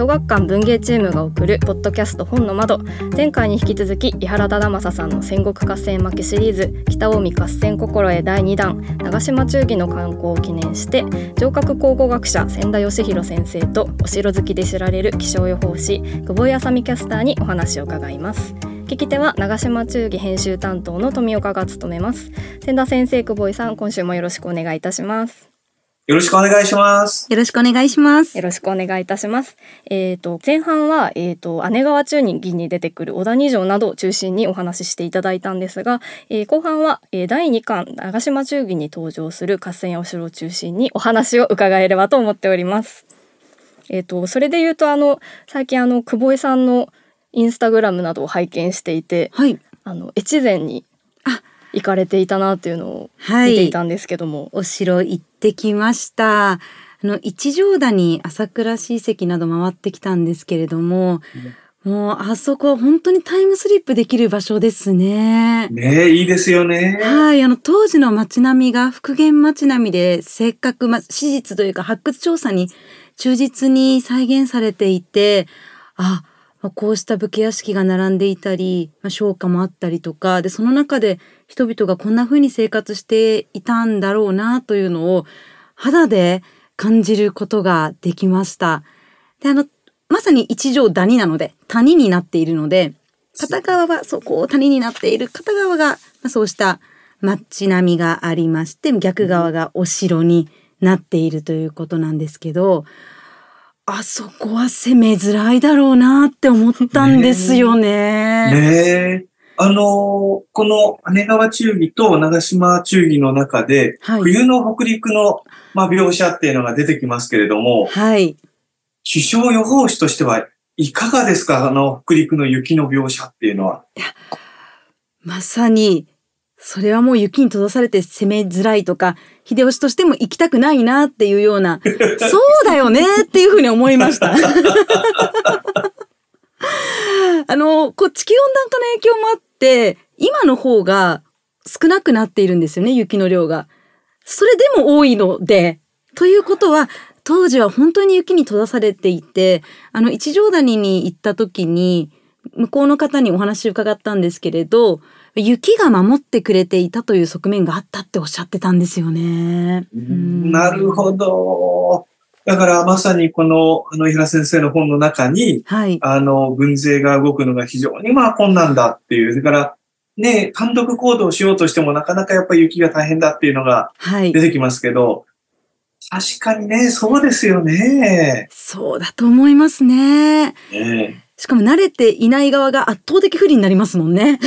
小学館文芸チームが送るポッドキャスト本の窓。前回に引き続き伊原忠正さんの戦国合戦負けシリーズ北近江合戦心得第2弾長島忠義の観光を記念して城郭考古学者千田義弘先生とお城好きで知られる気象予報士久保井あさみキャスターにお話を伺います聞き手は長島忠義編集担当の富岡が務めます千田先生久保井さん今週もよろしくお願いいたしますよろしくお願いします。よろしくお願いします。よろしくお願いいたします。えっ、ー、と前半はえっ、ー、と姉川中人に出てくる小田二条などを中心にお話ししていただいたんですが、えー、後半は、えー、第2巻長島忠義に登場する合戦やお城を中心にお話を伺えればと思っております。えっ、とそれで言うとあの最近あの久保井さんのインスタグラムなどを拝見していて、はい、あの越前に行かれていたなっていうのを見ていたんですけども、はい、お城行ってきましたあの一条谷朝倉市遺跡など回ってきたんですけれども、もうあそこは本当にタイムスリップできる場所ですね。ねいいですよね。はい、あの当時の街並みが復元街並みでせっかく、ま、史実というか発掘調査に忠実に再現されていて、あ、こうした武家屋敷が並んでいたり、まあ、商家もあったりとか、で、その中で人々がこんな風に生活していたんだろうなというのを肌で感じることができました。で、あの、まさに一条谷なので、谷になっているので、片側はそこを谷になっている片側が、ま、そうした街並みがありまして、逆側がお城になっているということなんですけど、あそこは攻めづらいだろうなって思ったんですよね。ね。あの、この姉川忠義と長島忠義の中で、はい、冬の北陸の、まあ、描写っていうのが出てきますけれども、はい。気象予報士としてはいかがですか？あの、北陸の雪の描写っていうのは。いや、まさに、それはもう雪に閉ざされて攻めづらいとか、秀吉としても行きたくないなっていうような、そうだよねっていうふうに思いました。あの、こう地球温暖化の影響もあって、今の方が少なくなっているんですよね、雪の量が。それでも多いので、ということは、当時は本当に雪に閉ざされていて、あの、一条谷に行った時に、向こうの方にお話伺ったんですけれど、雪が守ってくれていたという側面があったっておっしゃってたんですよね。なるほど。だからまさにこの、あの、井原先生の本の中に、はい、あの、軍勢が動くのが非常にまあ困難だっていう、それからね、単独行動しようとしてもなかなかやっぱり雪が大変だっていうのが出てきますけど、はい、確かにね、そうですよね。そうだと思いますね。ねしかも慣れていない側が圧倒的不利になりますもんね。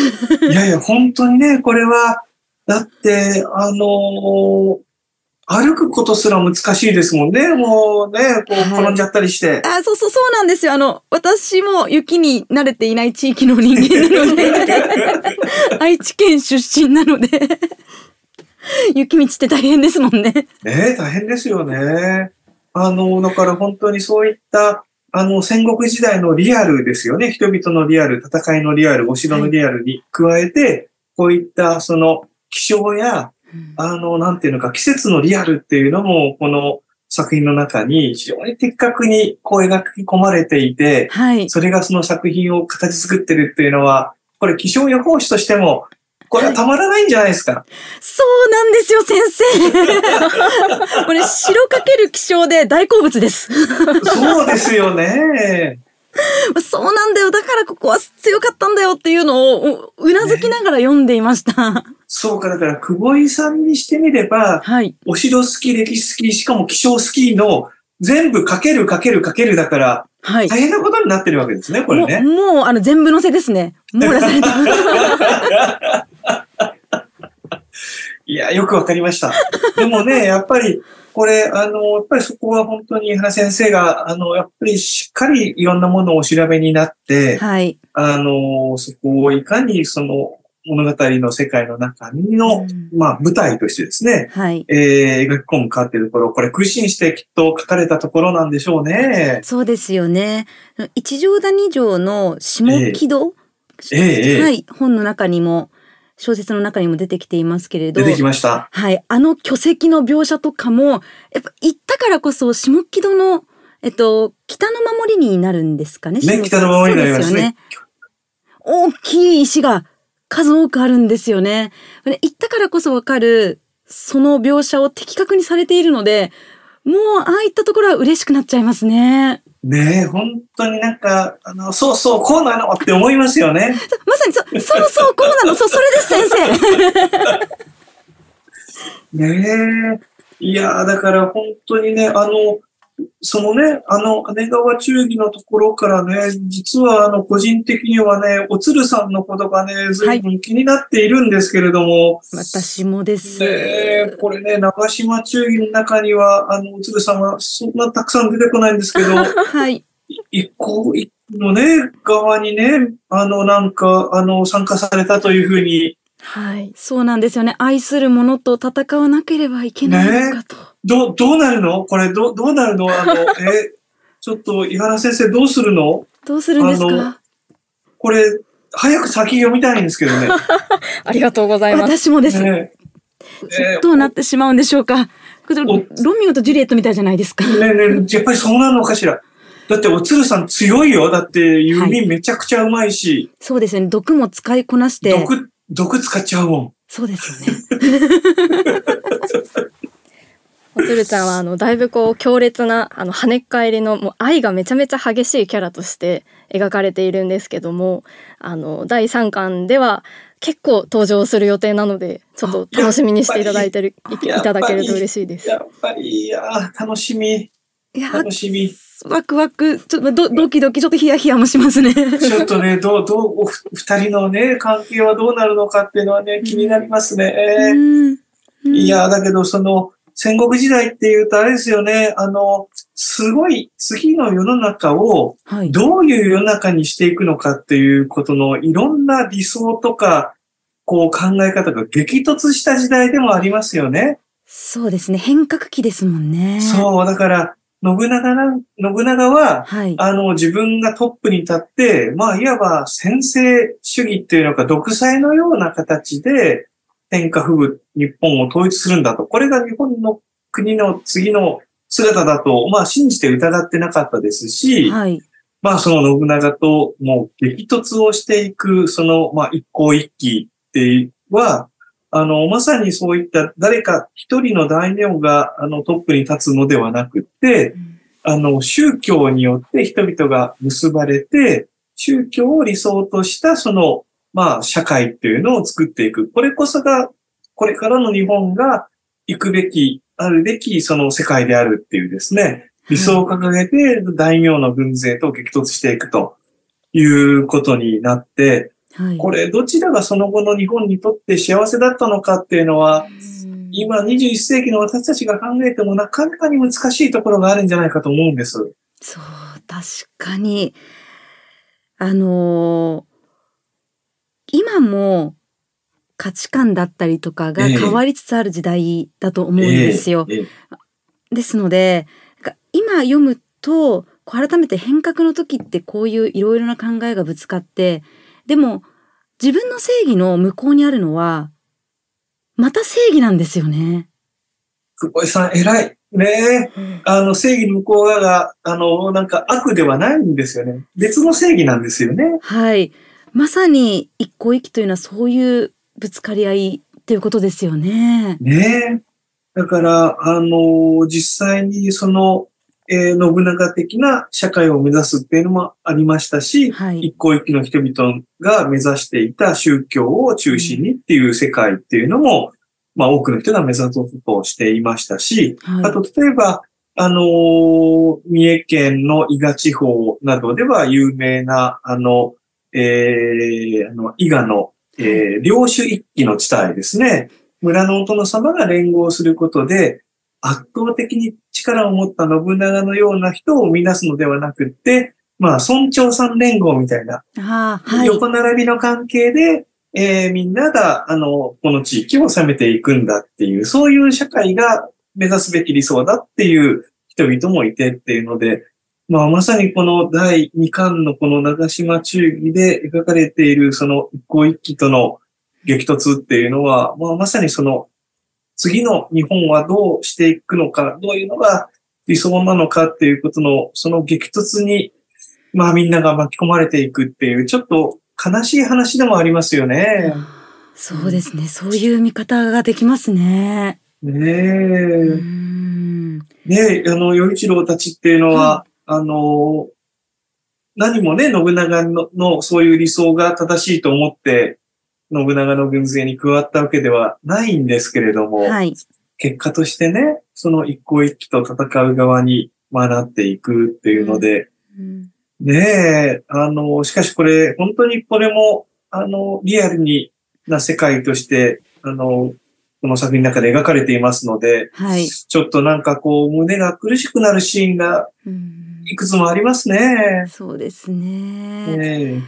いやいや、本当にね、これは、だって、あのー、歩くことすら難しいですもんね。もうね、こう転んじゃったりして。はい、あ、そうそうそうなんですよ。あの、私も雪に慣れていない地域の人間なので、愛知県出身なので雪道って大変ですもんね。ね大変ですよね。あの、だから本当にそういったあの、戦国時代のリアルですよね。人々のリアル、戦いのリアル、お城のリアルに加えて、はい、こういったその気象や、あの、なんていうのか、季節のリアルっていうのも、この作品の中に非常に的確にこう描き込まれていて、はい、それがその作品を形作ってるっていうのは、これ気象予報士としてもこれはたまらないんじゃないですか。そうなんですよ、先生。これ、白かける気象で大好物です。そうですよね。そうなんだよ。だからここは強かったんだよっていうのをうなずきながら読んでいました。ね、そうか、だから久保井さんにしてみれば、はい、お城好き、歴史好き、しかも気象好きの全部かけるかけるかけるだから、はい、大変なことになってるわけですね、これね。もう、もうあの全部のせですね。網羅され いや、よくわかりました。でもね、やっぱり、これ、あの、やっぱりそこは本当に原先生が、あの、やっぱりしっかりいろんなものをお調べになって、はい。あの、そこをいかにその物語の世界の中の、うんまあ舞台としてですね、はい。えー描き込むかっていうところ、これ苦心してきっと書かれたところなんでしょうね。そうですよね。一条谷城の下木戸、ええええはい、本の中にも小説の中にも出てきていますけれど、出てきました。はい、あの巨石の描写とかもやっぱ行ったからこそ下木戸のえっと北の守りになるんですかね。ね、下北の守りになりますそうですよね。大きい石が数多くあるんですよね。で行ったからこそわかるその描写を的確にされているので、もうああいったところは嬉しくなっちゃいますね。ねえ、本当になんか、あの、そうそう、こうなのって思いますよね。まさにそ、そうそう、こうなの、そう、それです、先生。ねえ。いやーだから本当にね、あの、そのね、あの、姉川忠義のところからね、実はあの、個人的にはね、おつるさんのことがね、随分気になっているんですけれども、私もです。ねえ、これね、長島忠義の中には、あの、おつるさんはそんなたくさん出てこないんですけど、はい。一個一個のね、側にね、あの、なんか、あの、参加されたというふうに、はい。そうなんですよね。愛する者と戦わなければいけないのかと。どう、どうなるの？これ、どう、どうなるの？あの、え、ちょっと、井原先生どうするの？どうするんですか？これ、早く先読みたいんですけどね。ありがとうございます。私もです。ねえどうなってしまうんでしょうか。これロミオとジュリエットみたいじゃないですか。ねえねえやっぱりそうなのかしら？だって、おつるさん強いよ。だって、弓めちゃくちゃうまいし、そうですね。毒も使いこなして。毒、毒使っちゃうもん。そうですよね。おつるちゃんはあのだいぶこう強烈なあの跳ねっ返りのもう愛がめちゃめちゃ激しいキャラとして描かれているんですけどもあの第3巻では結構登場する予定なのでちょっと楽しみにしていただいてるいただけると嬉しいです。やっぱり、いやー楽しみ。いや、楽しみ。ワクワク、ちょっとドドキドキ、ちょっとヒヤヒヤもしますね。ちょっとね、どう、どう、おふ二人のね、関係はどうなるのかっていうのはね、気になりますね。うんうんいや、だけど、その、戦国時代っていうと、あれですよね、あの、すごい、次の世の中を、はい。どういう世の中にしていくのかっていうことの、いろんな理想とか、こう考え方が激突した時代でもありますよね。そうですね。変革期ですもんね。そう、だから、信長な、信長は、はい。あの、自分がトップに立って、まあ、いわば先制主義っていうのか、独裁のような形で、天下不武、日本を統一するんだと。これが日本の国の次の姿だと、まあ、信じて疑ってなかったですし、はい。まあ、その信長ともう激突をしていく、その、まあ、一向一揆っては、あの、まさにそういった誰か一人の大名が、あの、トップに立つのではなくって、あの、宗教によって人々が結ばれて、宗教を理想とした、その、まあ、社会っていうのを作っていく。これこそが、これからの日本が行くべき、あるべき、その世界であるっていうですね、理想を掲げて、大名の軍勢と激突していくということになって、はい。これ、どちらがその後の日本にとって幸せだったのかっていうのは、うん今21世紀の私たちが考えてもなかなかに難しいところがあるんじゃないかと思うんです。そう、確かに。あのー今も価値観だったりとかがええ変わりつつある時代だと思うんですよ。ええええですので、今読むと、改めて変革の時ってこういういろいろな考えがぶつかって、でも自分の正義の向こうにあるのは、また正義なんですよね。久保井さん、偉い。ねえ。あの、正義の向こう側が、あの、なんか悪ではないんですよね。別の正義なんですよね。はい。まさに一向一揆というのはそういうぶつかり合いっていうことですよね。ねえ。だから、あの、実際にその、えー信長的な社会を目指すっていうのもありましたし、はい。一向一揆の人々が目指していた宗教を中心にっていう世界っていうのも、まあ多くの人が目指そうとしていましたし、はいあと例えば、あのー三重県の伊賀地方などでは有名な、あの、えー、あの、伊賀の、えー領主一揆の地帯ですね。村のお殿様が連合することで、圧倒的に力を持った信長のような人を生み出すのではなくって、まあ、村長さん連合みたいな、はい。横並びの関係で、えーみんなが、あの、この地域を治めていくんだっていう、そういう社会が目指すべき理想だっていう人々もいてっていうので、まあ、まさにこの第2巻のこの長島忠義で描かれているその一向一揆との激突っていうのは、まあ、まさにその次の日本はどうしていくのか、どういうのが理想なのかっていうことの、その激突に、まあみんなが巻き込まれていくっていう、ちょっと悲しい話でもありますよね。そうですね。そういう見方ができますね。ねうえ。ん。ねえ、あの、与一郎たちっていうのは、あの、何もね、信長ののそういう理想が正しいと思って、信長の軍勢に加わったわけではないんですけれども、はい。結果としてね、その一向一揆と戦う側に、まあ、なっていくっていうので、うんねえ、あの、しかしこれ、本当にこれも、あの、リアルにな世界として、あの、この作品の中で描かれていますので、はい。ちょっとなんかこう、胸が苦しくなるシーンがうんいくつもありますね。そうですね。ね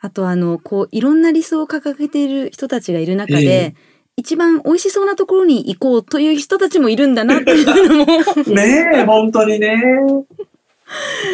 あとあのこういろんな理想を掲げている人たちがいる中で、ええ一番美味しそうなところに行こうという人たちもいるんだなっていうのもえ、ねえ、本当にね。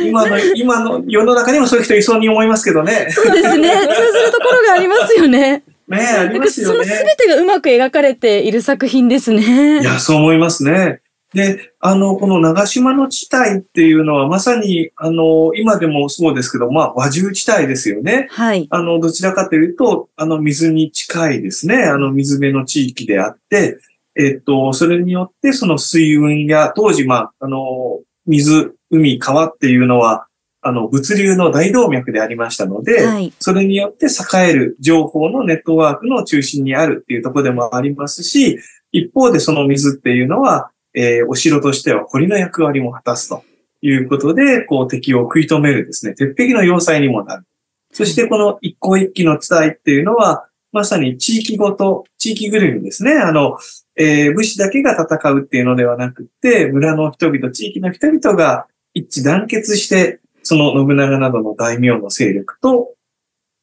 今の、今の世の中にもそういう人いそうに思いますけどね。そうですね通ずるところがありますよね。ねえ、ありますよね。その全てがうまく描かれている作品ですね。いや、そう思いますね。で、あの、この長島の地帯っていうのはまさに、あの、今でもそうですけど、まあ、和獣地帯ですよね。はい。あの、どちらかというと、あの、水に近いですね。あの、水辺の地域であって、えっと、それによって、その水運や、当時、まあ、あの、水、海、川っていうのは、あの、物流の大動脈でありましたので、はい。それによって栄える情報のネットワークの中心にあるっていうところでもありますし、一方でその水っていうのは、えーお城としては堀の役割も果たすということで、こう敵を食い止めるですね、鉄壁の要塞にもなる。そしてこの一向一揆の地帯っていうのは、まさに地域ごと、地域ぐるみですね。あの、えー武士だけが戦うっていうのではなくて、村の人々、地域の人々が一致団結して、その信長などの大名の勢力と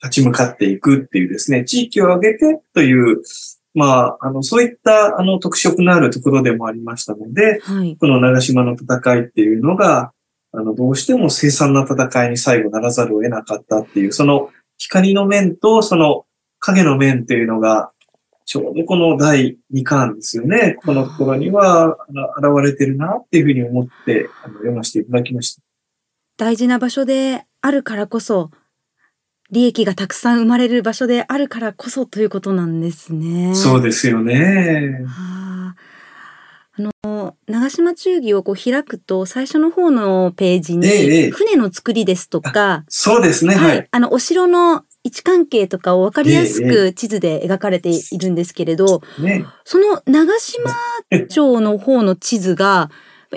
立ち向かっていくっていうですね、地域を挙げてという、まあ、あの、そういった、あの、特色のあるところでもありましたので、はい。この長島の戦いっていうのが、あの、どうしても凄惨な戦いに最後ならざるを得なかったっていう、その光の面とその影の面っていうのが、ちょうどこの第2巻ですよね。このところには、あの、現れてるなっていうふうに思って、あの、読ませていただきました。大事な場所であるからこそ、利益がたくさん生まれる場所であるからこそということなんですね。そうですよね。はああの長島忠義をこう開くと最初の方のページにええ船の作りですとか、そうですね。ははいい。あのお城の位置関係とかを分かりやすえく地図で描かれているんですけれど、ね。その長島町の方の地図が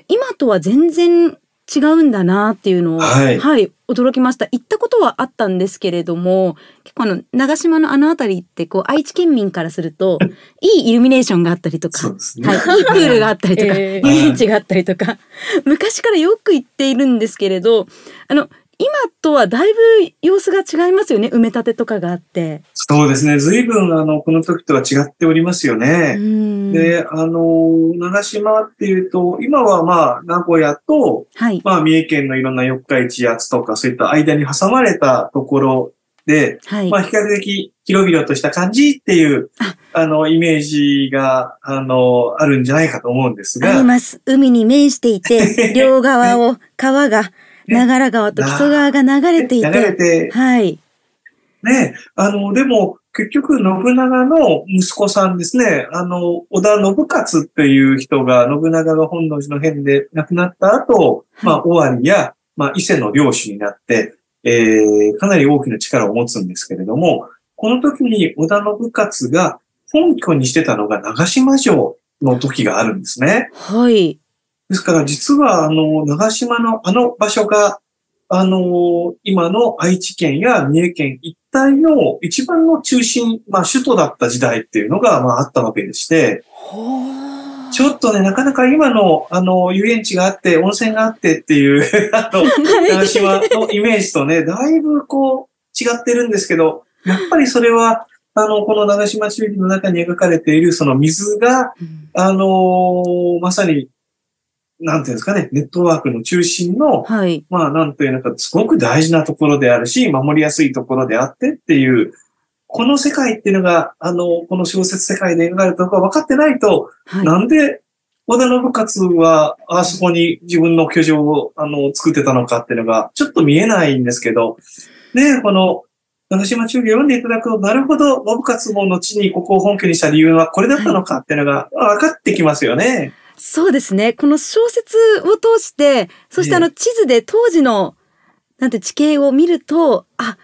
今とは全然違うんだなっていうのを、はい驚きました行ったことはあったんですけれども結構あの長島のあの辺りってこう愛知県民からすると いいイルミネーションがあったりとかそうですね。はい、いいプールがあったりとか、え遊園地があったりとか 昔からよく行っているんですけれどあの今とはだいぶ様子が違いますよね埋め立てとかがあって。そうですね。随分、あの、この時とは違っておりますようね。ん。で、あの、長島っていうと、今はまあ、名古屋と、はい、まあ、三重県のいろんな四日市八つとか、そういった間に挟まれたところで、はい、まあ、比較的広々とした感じっていう、あ。の、イメージが、あの、あるんじゃないかと思うんですありが、ます。海に面していて、両側を川が、長良川と木曽川が流れてい流れて、て、はい、ね、あの、でも、結局、信長の息子さんですね、あの、織田信勝っていう人が、信長が本能寺の変で亡くなった後、まあ、尾張や、まあ、伊勢の領主になって、えー、かなり大きな力を持つんですけれども、この時に織田信勝が本拠にしてたのが長島城の時があるんですね。はい、ですから実はあの長島のあの場所があの今の愛知県や三重県一帯の一番の中心、まあ首都だった時代っていうのがまああったわけでして、ちょっとね、なかなか今の、あの、遊園地があって、温泉があってっていう、あの、長島のイメージとね、だいぶこう、違ってるんですけど、やっぱりそれは、あの、この長島中記の中に描かれている、その水が、うん。あのまさに、なんていうんですかね、ネットワークの中心の、はい。まあ、なんというのか、すごく大事なところであるし、守りやすいところであってっていう、この世界っていうのが、あの、この小説世界で描かれたのか分かってないと、はい。なんで、織田信勝は、あそこに自分の居城を、あの、作ってたのかっていうのが、ちょっと見えないんですけど、ね、この、長島中記を読んでいただくと、なるほど、信勝も後にここを本拠にした理由はこれだったのかっていうのが分かってきますよね。そうですね。この小説を通して、そしてあの地図で当時の、なんて地形を見ると、あ、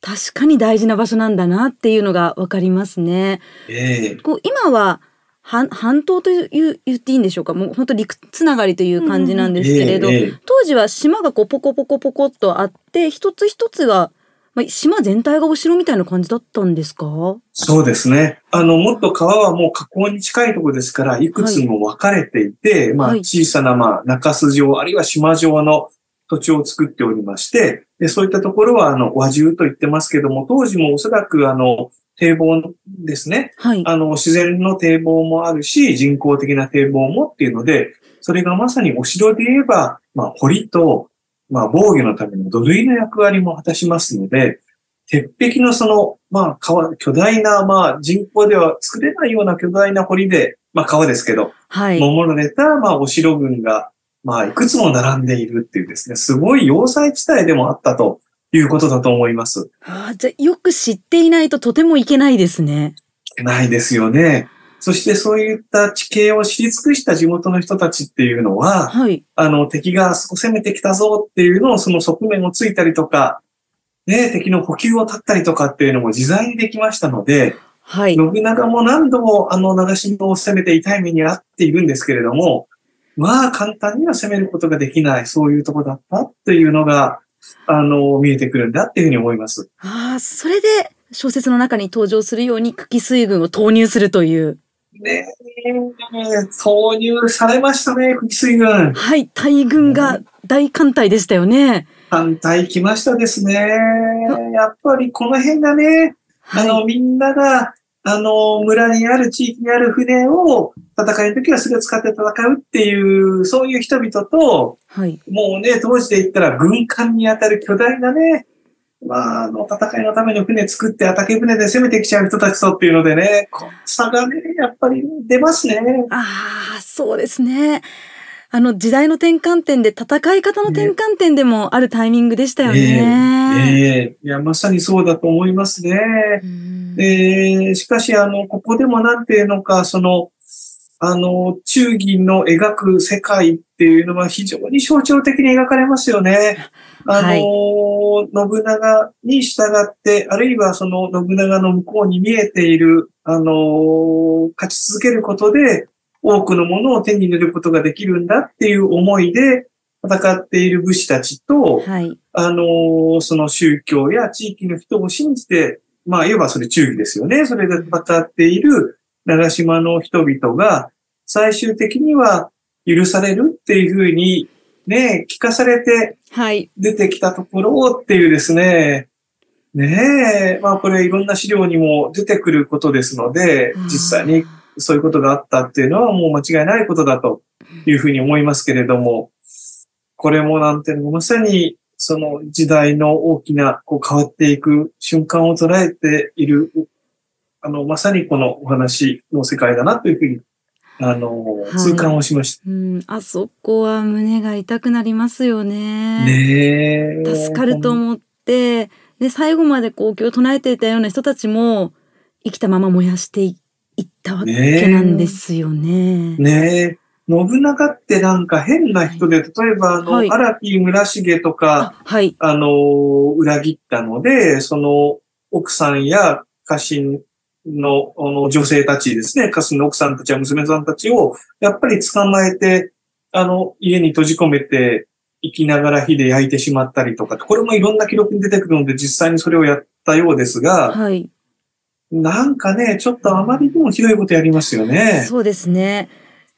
確かに大事な場所なんだなっていうのがわかりますね。ええ。こう今は半半島という言っていいんでしょうか？もう本当陸つながりという感じなんですけれど、ええええ。当時は島がこうポコポコポコっとあって一つ一つが、まあ、島全体がお城みたいな感じだったんですか？そうですね。あの、もっと川はもう河口に近いところですから、いくつも分かれていて、まあ、はい小さな、まあ、中洲状、あるいは島状の土地を作っておりまして、でそういったところは、あの、和獣と言ってますけども、当時もおそらく、あの、堤防ですね。はい。あの、自然の堤防もあるし、人工的な堤防もっていうので、それがまさにお城で言えば、まあ、堀と、まあ、防御のための土塁の役割も果たしますので、鉄壁のその、まあ、川、巨大な、まあ、人工では作れないような巨大な堀で、まあ、川ですけど、はい。守られた、まあ、お城群が、まあ、いくつも並んでいるっていうですね、すごい要塞地帯でもあったということだと思います。あーじゃあよく知っていないととてもいけないですね。ないですよね。そしてそういった地形を知り尽くした地元の人たちっていうのは、はい。あの、敵があそこ攻めてきたぞっていうのをその側面をついたりとか、ね、敵の補給を立ったりとかっていうのも自在にできましたので、はい。信長も何度もあの長島を攻めて痛い目に遭っているんですけれども、まあ簡単には攻めることができない、そういうとこだったっていうのが、あの、見えてくるんだっていうふうに思います。ああ、それで小説の中に登場するように久喜水軍を投入するという。ねえ、投入されましたね、久喜水軍。はい。大軍が大艦隊でしたよね。反対来ましたですね。やっぱりこの辺がね、あはい。の、みんなが、あの、村にある地域にある船を戦いの時はそれを使って戦うっていう、そういう人々と、はい。もうね、当時で言ったら軍艦に当たる巨大なね、まあ、あの、戦いのための船作って、ataque 船で攻めてきちゃう人たちとっていうのでね、この差がね、やっぱり出ますね。ああ、そうですね。あの時代の転換点で戦い方の転換点でもあるタイミングでしたよね。ええいや、まさにそうだと思いますね。うんで、しかし、あの、ここでもなんていうのか、その、あの、忠義の描く世界っていうのは非常に象徴的に描かれますよね。あの、はい信長に従って、あるいはその信長の向こうに見えている、あの、勝ち続けることで、多くのものを手に入れることができるんだっていう思いで戦っている武士たちと、はい。あのーその宗教や地域の人を信じて、まあ、いわばそれ忠義ですよね。それで戦っている長島の人々が、最終的には許されるっていうふうに、ね、聞かされてはい。出てきたところっていうですね、ねえ、まあこれいろんな資料にも出てくることですので、実際にそういうことがあったっていうのはもう間違いないことだというふうに思いますけれども、これもなんていうのまさにその時代の大きなこう変わっていく瞬間を捉えている、あの、まさにこのお話の世界だなというふうに、あの、い痛感をしました。うん、あそこは胸が痛くなりますよね。ねえ。助かると思って、で、最後までこう、今日唱えていたような人たちも、生きたまま燃やしていったわけなんですよね。ねえ。信長ってなんか変な人で、例えばあの、はい荒木村重とか、あはい。あの、裏切ったので、その、奥さんや家臣のあの女性たちですね、家臣の奥さんたちや娘さんたちを、やっぱり捕まえて、あの、家に閉じ込めて、生きながら火で焼いてしまったりとか、これもいろんな記録に出てくるので、実際にそれをやったようですが、はい。なんかね、ちょっとあまりにもひどいことやりますよね。そうですね。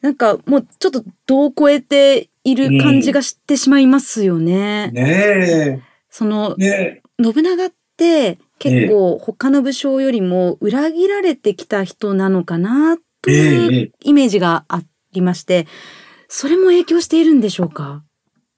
なんかもうちょっと度を超えている感じがしてしまいますよね。ねそのえ。ね信長って結構他の武将よりも裏切られてきた人なのかなとえ。えいうえ。イメージがありまして、それも影響しているんでしょうか？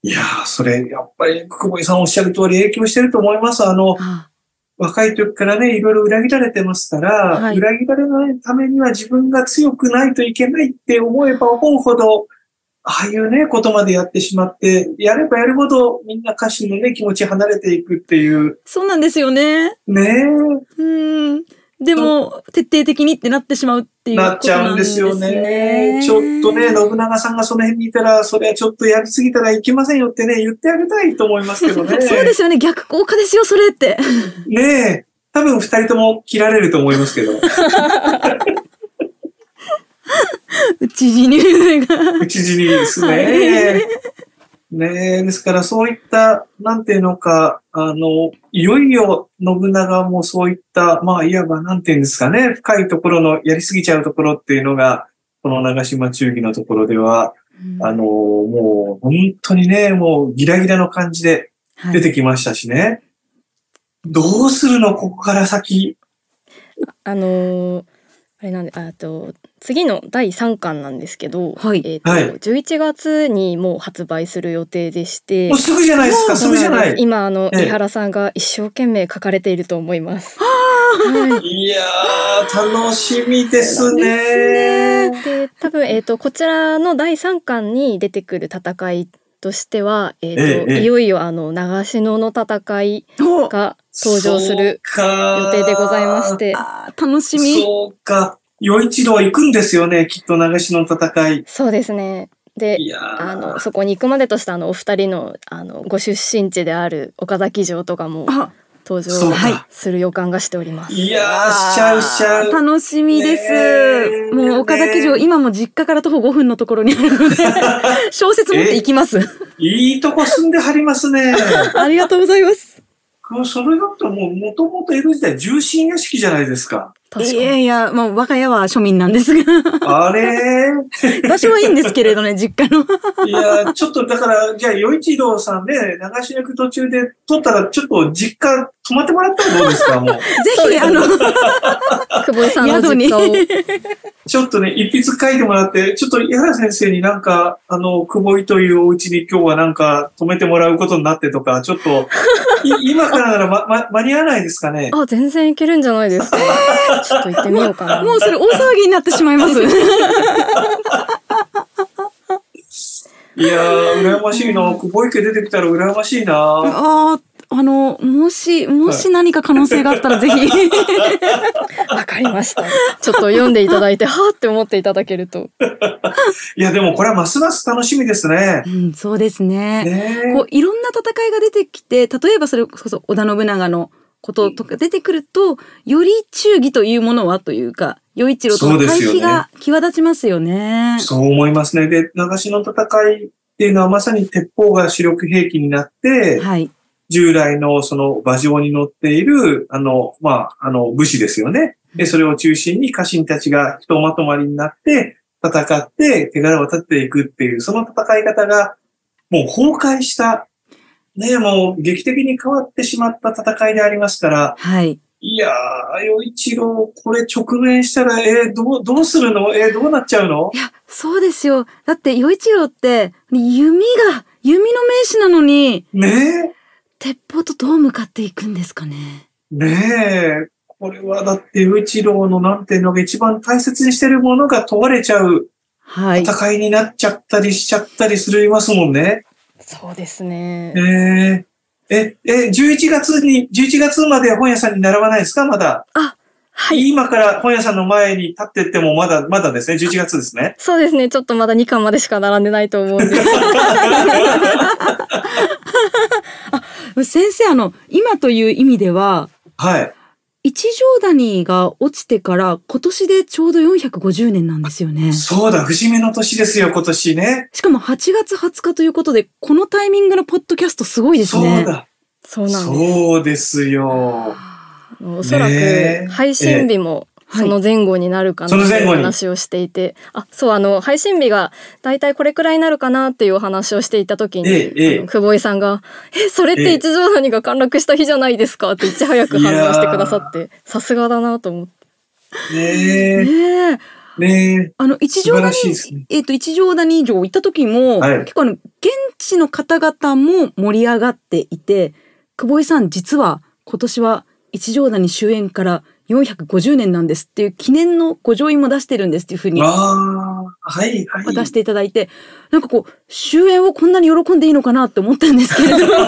いやー、それ、やっぱり、久保井さんおっしゃる通り影響してると思います。あの、あ若い時からね、いろいろ裏切られてますから、はい裏切られないためには自分が強くないといけないって思えば思うほど、ああいうね、ことまでやってしまって、やればやるほどみんな歌手のね、気持ち離れていくっていう、そうなんですよね。ねうん。でも、徹底的にってなってしまうっていうことなっちゃうんですよね。ちょっとね、信長さんがその辺にいたら、それはちょっとやりすぎたらいけませんよってね、言ってあげたいと思いますけどね。そうですよね。逆効果ですよ、それって。ねえ。多分二人とも切られると思いますけど。うち死乳が。口尻ですね。はいねえ、ですからそういった、なんていうのか、あの、いよいよ信長もそういった、まあ、いわばなんていうんですかね、深いところの、やりすぎちゃうところっていうのが、この長島忠義のところでは、あの、もう本当にね、もうギラギラの感じではい出てきましたしね。どうするのここから先。あのーあれなんであと次の第3巻なんですけど、はい。えーとはい。11月にもう発売する予定でしてもうすぐじゃないですか、す。ぐじゃない。今あのええ。井原さんが一生懸命書かれていると思います。はい。いやー、楽しみですね。で多分、えー、とこちらの第3巻に出てくる戦いとしては、えーとええええ。いよいよあの長篠の戦いお。が登場する予定でございまして楽しみ。そうか。与一郎行くんですよね、きっと長篠の戦い。そうですねでいやーあのそこに行くまでとしたあのお二人のあのご出身地である岡崎城とかもあ、登場かする予感がしております。いやー、しちゃうしちゃう。楽しみです。もう岡崎城、今も実家から徒歩5分のところにあるので、小説持って行きます。いいとこ住んではりますね。ありがとうございます。それだともう、もともと江戸時代重臣屋敷じゃないですか。いやにいや、もう我が家は庶民なんですが、あれ？場所はいいんですけれどね、実家の。いや、ちょっとだから、じゃあ、与一郎さんで、長篠行く途中で撮ったら、ちょっと実家泊まってもらったらどうですか、もう。ぜひ、あの、久保井さんの宿にちょっとね、一筆書いてもらって、ちょっと矢原先生になんか、あの、久保井というお家に今日はなんか泊めてもらうことになってとか、ちょっと、い今からならま、ま、間に合わないですかね？あ全然いけるんじゃないですか。ちょっと行ってみようかな。もうそれ大騒ぎになってしまいます。いやー、羨ましいな。久保井家出てきたら羨ましいな。ああ、あの、もし、もし何か可能性があったらぜひ。わかりました。ちょっと読んでいただいて、はーって思っていただけると。いや、でもこれはますます楽しみですねう。ん、そうですね。ねこういろんな戦いが出てきて例えばそれこそ織田信長のこととか出てくるとより忠義というものはというか与一郎との対比が際立ちますよね。そう思いますね。で、長篠の戦いっていうのはまさに鉄砲が主力兵器になって、はい。従来のその馬上に乗っている、あの、まあ、あの、武士ですよね。で、それを中心に家臣たちがひとまとまりになって、戦って手柄を立てていくっていう、その戦い方が、もう崩壊した、ね、もう劇的に変わってしまった戦いでありますから、はい。いやー、与一郎、これ直面したら、えーどう、どうするの？えーどうなっちゃうの？いやそうですよ。だって与一郎って弓が弓の名手なのにね鉄砲とどう向かっていくんですかね。え、ねえ、これはだって与一郎のなんていうのが一番大切にしてるものが問われちゃうはい。戦いになっちゃったりしちゃったりするますもんね。そうですね。えええ、え、11月に、11月まで本屋さんに並ばないですか？まだ。はい。今から本屋さんの前に立ってってもまだ、まだですね。11月ですね。そうですね。ちょっとまだ2巻までしか並んでないと思うんです。先生あの今という意味でははい。一条谷が落ちてから今年でちょうど450年なんですよね。そうだ、節目の年ですよ、今年ね。しかも8月20日ということで、このタイミングのポッドキャストすごいですそうね。だ。そうなんです。そうですよ。おそらく配信日もはいその前後になるかなという話をしていて、あそうあの配信日がだいたいこれくらいになるかなっていうお話をしていた時に、ええ久保井さんが「えそれって一条谷が陥落した日じゃないですか」っていち早く反応してくださってさすがだなと思って。ねねえ。え、ねあの、一条谷ね。えっ、と、一条谷城行った時も、はい。結構あの、現地の方々も盛り上がっていて、久保井さん、実は今年は一条谷終演から450年なんですっていう記念のご上位も出してるんですっていうふうにああ、はい、はい。渡していただいて、なんかこう、終演をこんなに喜んでいいのかなって思ったんですけれど。でもあの、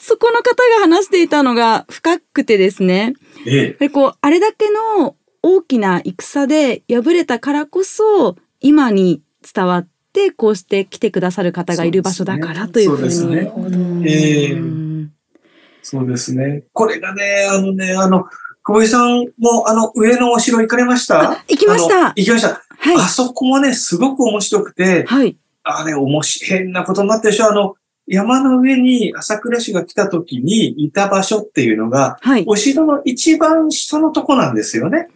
そこの方が話していたのが深くてですね、ええこう、あれだけの大きな戦で敗れたからこそ、今に伝わって、こうして来てくださる方がいる場所だからというふうに。そうですねそうですね。これがね、あのね、あの、久保井さんも、あの、上のお城行かれました？あ行きました行きました。はい。あそこもね、すごく面白くて、はい。あれ、面白い、変なことになってるでしょ？あの、山の上に朝倉氏が来た時にいた場所っていうのが、はい。お城の一番下のとこなんですよね。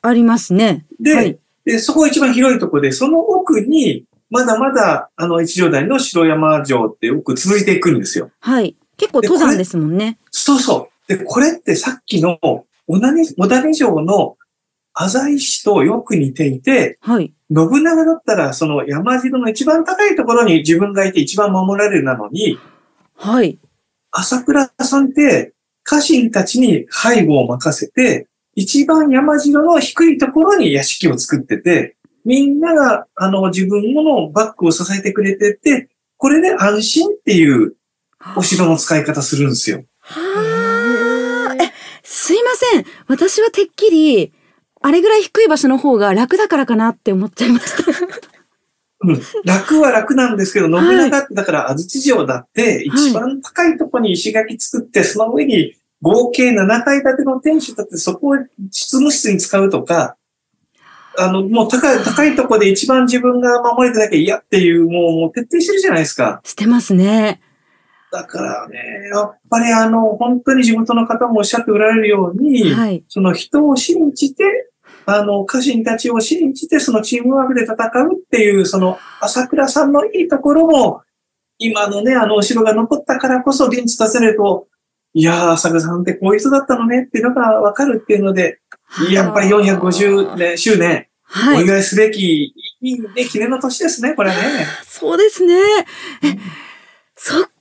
ありますね。で、はいでそこが一番広いとこで、その奥に、まだまだ、あの、一条谷の城山城って奥続いていくんですよ。はい。結構登山ですもんね。そうそう。で、これってさっきの小谷、城の浅井市とよく似ていて、はい。信長だったらその山城の一番高いところに自分がいて一番守られるなのに、はい。朝倉さんって家臣たちに背後を任せて、一番山城の低いところに屋敷を作ってて、みんながあの自分のバックを支えてくれてて、これで安心っていうお城の使い方するんですよ。はあ。え、すいません。私はてっきり、あれぐらい低い場所の方が楽だからかなって思っちゃいました。うん、楽は楽なんですけど、信はい長ってだから安土城だって一番高いところに石垣作って、その上に合計7階建ての天守だってそこを執務室に使うとか、あの、もう高い、高いところで一番自分が守れてなきゃ嫌っていう、もうもう徹底してるじゃないですか。してますね。だからね、やっぱりあの、本当に地元の方もおっしゃっておられるように、はい。その人を信じて、あの、家臣たちを信じて、そのチームワークで戦うっていう、その、朝倉さんのいいところも、今のね、あの、お城が残ったからこそ、現地出せると、いやー、朝倉さんってこういう人だったのねっていうのがわかるっていうので、やっぱり450年、周年、はい。お祝いすべき、いいね、記念の年ですね、これね。そうですね。え、そっか。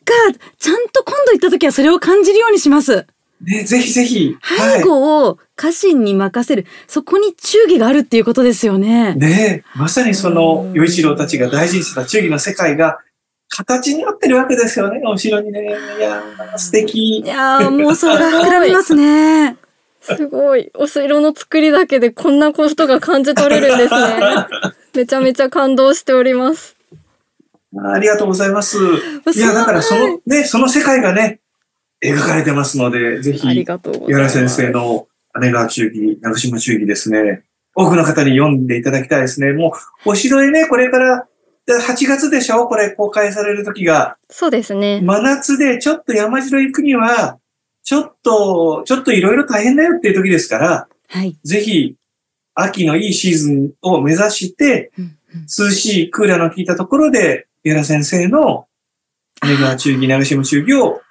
ちゃんと今度行った時はそれを感じるようにします。ね、ぜひぜひ。は背後を家臣に任せる。そこに忠義があるっていうことですよねい。。ねまさにそのう、ん与一郎たちが大事にしてた忠義の世界が、形になってるわけですよね、お城にね。いやー、素敵い。やー、もうそれが膨らみますね。すごい。お城の作りだけでこんなことが感じ取れるんですね。めちゃめちゃ感動しております。ありがとうございます。いや、だからその、ね、その世界がね、描かれてますので、ぜありひ、がとうござい岩ます。原先生の姉川忠義、長島忠義ですね、多くの方に読んでいただきたいですね。もう、お城へね、これから、で8月でしょ？これ公開される時が。そうですね。真夏でちょっと山城行くには、ちょっと、ちょっといろいろ大変だよっていう時ですから、はい。ぜひ、秋のいいシーズンを目指して、うんうん涼しいクーラーの効いたところで、矢原先生の姉川忠義、長島忠義を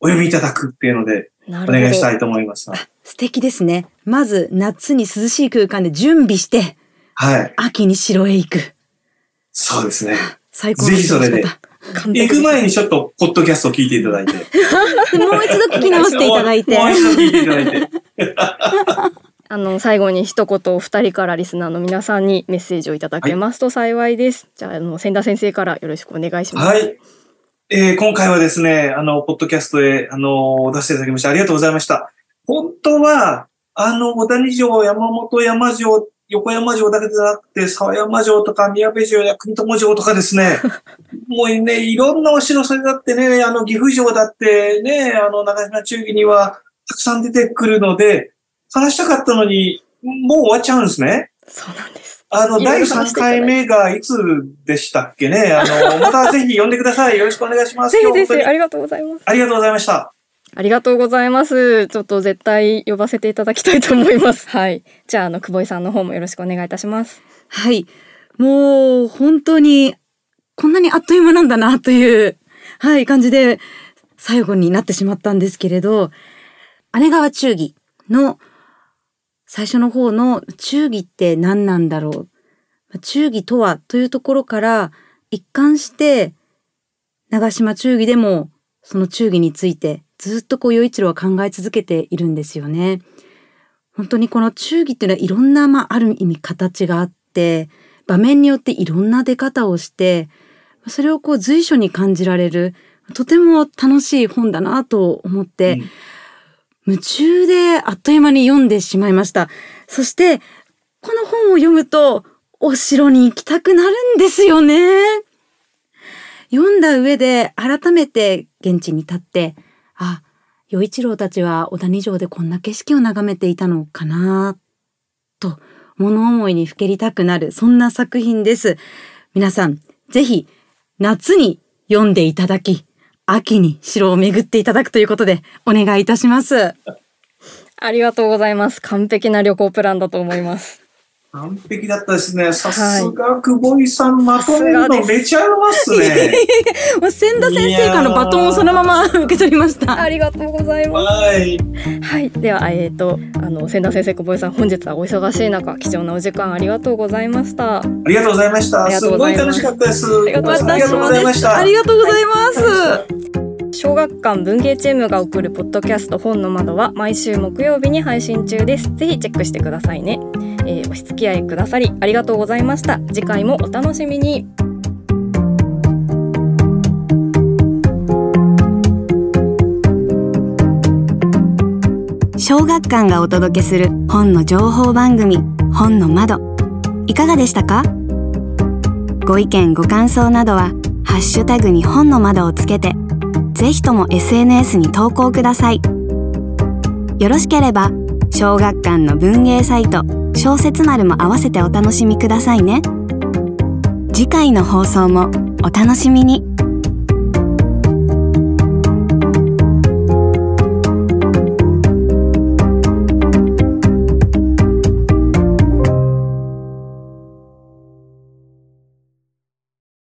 お読みいただくっていうので。お願いしたいと思いました。素敵ですね。まず夏に涼しい空間で準備して、はい。秋に城へ行く。そうですね。最高のぜひそれで行く前にちょっと、ポッドキャストを聞いていただいて。もう一度聞き直していただいて。もう一度聞いていただいて。あの、最後に一言お二人からリスナーの皆さんにメッセージをいただけますと幸いです。じゃあ、あの、千田先生からよろしくお願いします。はい。えー今回はですね、あの、ポッドキャストへ、あの、出していただきましてありがとうございました。本当は、あの、小谷城、山本山城、横山城だけじゃなくて、沢山城とか宮部城や国友城とかですね、もうね、いろんなお城、それだってね、あの、岐阜城だってね、あの、長島忠義にはたくさん出てくるので、話したかったのに、もう終わっちゃうんですね。そうなんです。あの、第3ろ話していただいて回目がいつでしたっけねあの、またぜひ呼んでください。よろしくお願いします。ぜひです。今日本当にありがとうございます。ありがとうございました。ありがとうございます。ちょっと絶対呼ばせていただきたいと思います。はい。じゃあ、あの、久保井さんの方もよろしくお願いいたします。はい。もう本当にこんなにあっという間なんだなという、はい、感じで最後になってしまったんですけれど、姉川忠義の最初の方の忠義って何なんだろう。忠義とはというところから一貫して長島忠義でもその忠義についてずっとこう、与一郎は考え続けているんですよね。本当にこの忠義っていうのはいろんな、まあ、ある意味形があって、場面によっていろんな出方をして、それをこう随所に感じられる、とても楽しい本だなと思って、うん夢中であっという間に読んでしまいました。そして、この本を読むと、お城に行きたくなるんですよね。読んだ上で改めて現地に立って、あ、与一郎たちは小谷城でこんな景色を眺めていたのかな、と物思いにふけりたくなる、そんな作品です。皆さん、ぜひ夏に読んでいただき、秋に城を巡っていただくということでお願いいたします。ありがとうございます。完璧な旅行プランだと思います。完璧だったですね。さすが久保井さん、まとめるのめちゃうますね。もう千田先生からのバトンをそのまま受け取りました。ありがとうございまはい。す。はい。では、えっ、と、あの、千田先生、久保井さん、本日はお忙しい中、貴重なお時間ありがとうございました。ありがとうございました。すごい楽しかったですありがとうございました。ありがとうございます。小学館文芸チームが送るポッドキャスト本の窓は毎週木曜日に配信中です。ぜひチェックしてくださいね。えーお付き合いくださりありがとうございました。次回もお楽しみに。小学館がお届けする本の情報番組本の窓いかがでしたか？ご意見ご感想などはハッシュタグに本の窓をつけてぜひとも SNS に投稿くださいよろしければ小学館の文芸サイト小説丸も合わせてお楽しみくださいね。次回の放送もお楽しみに。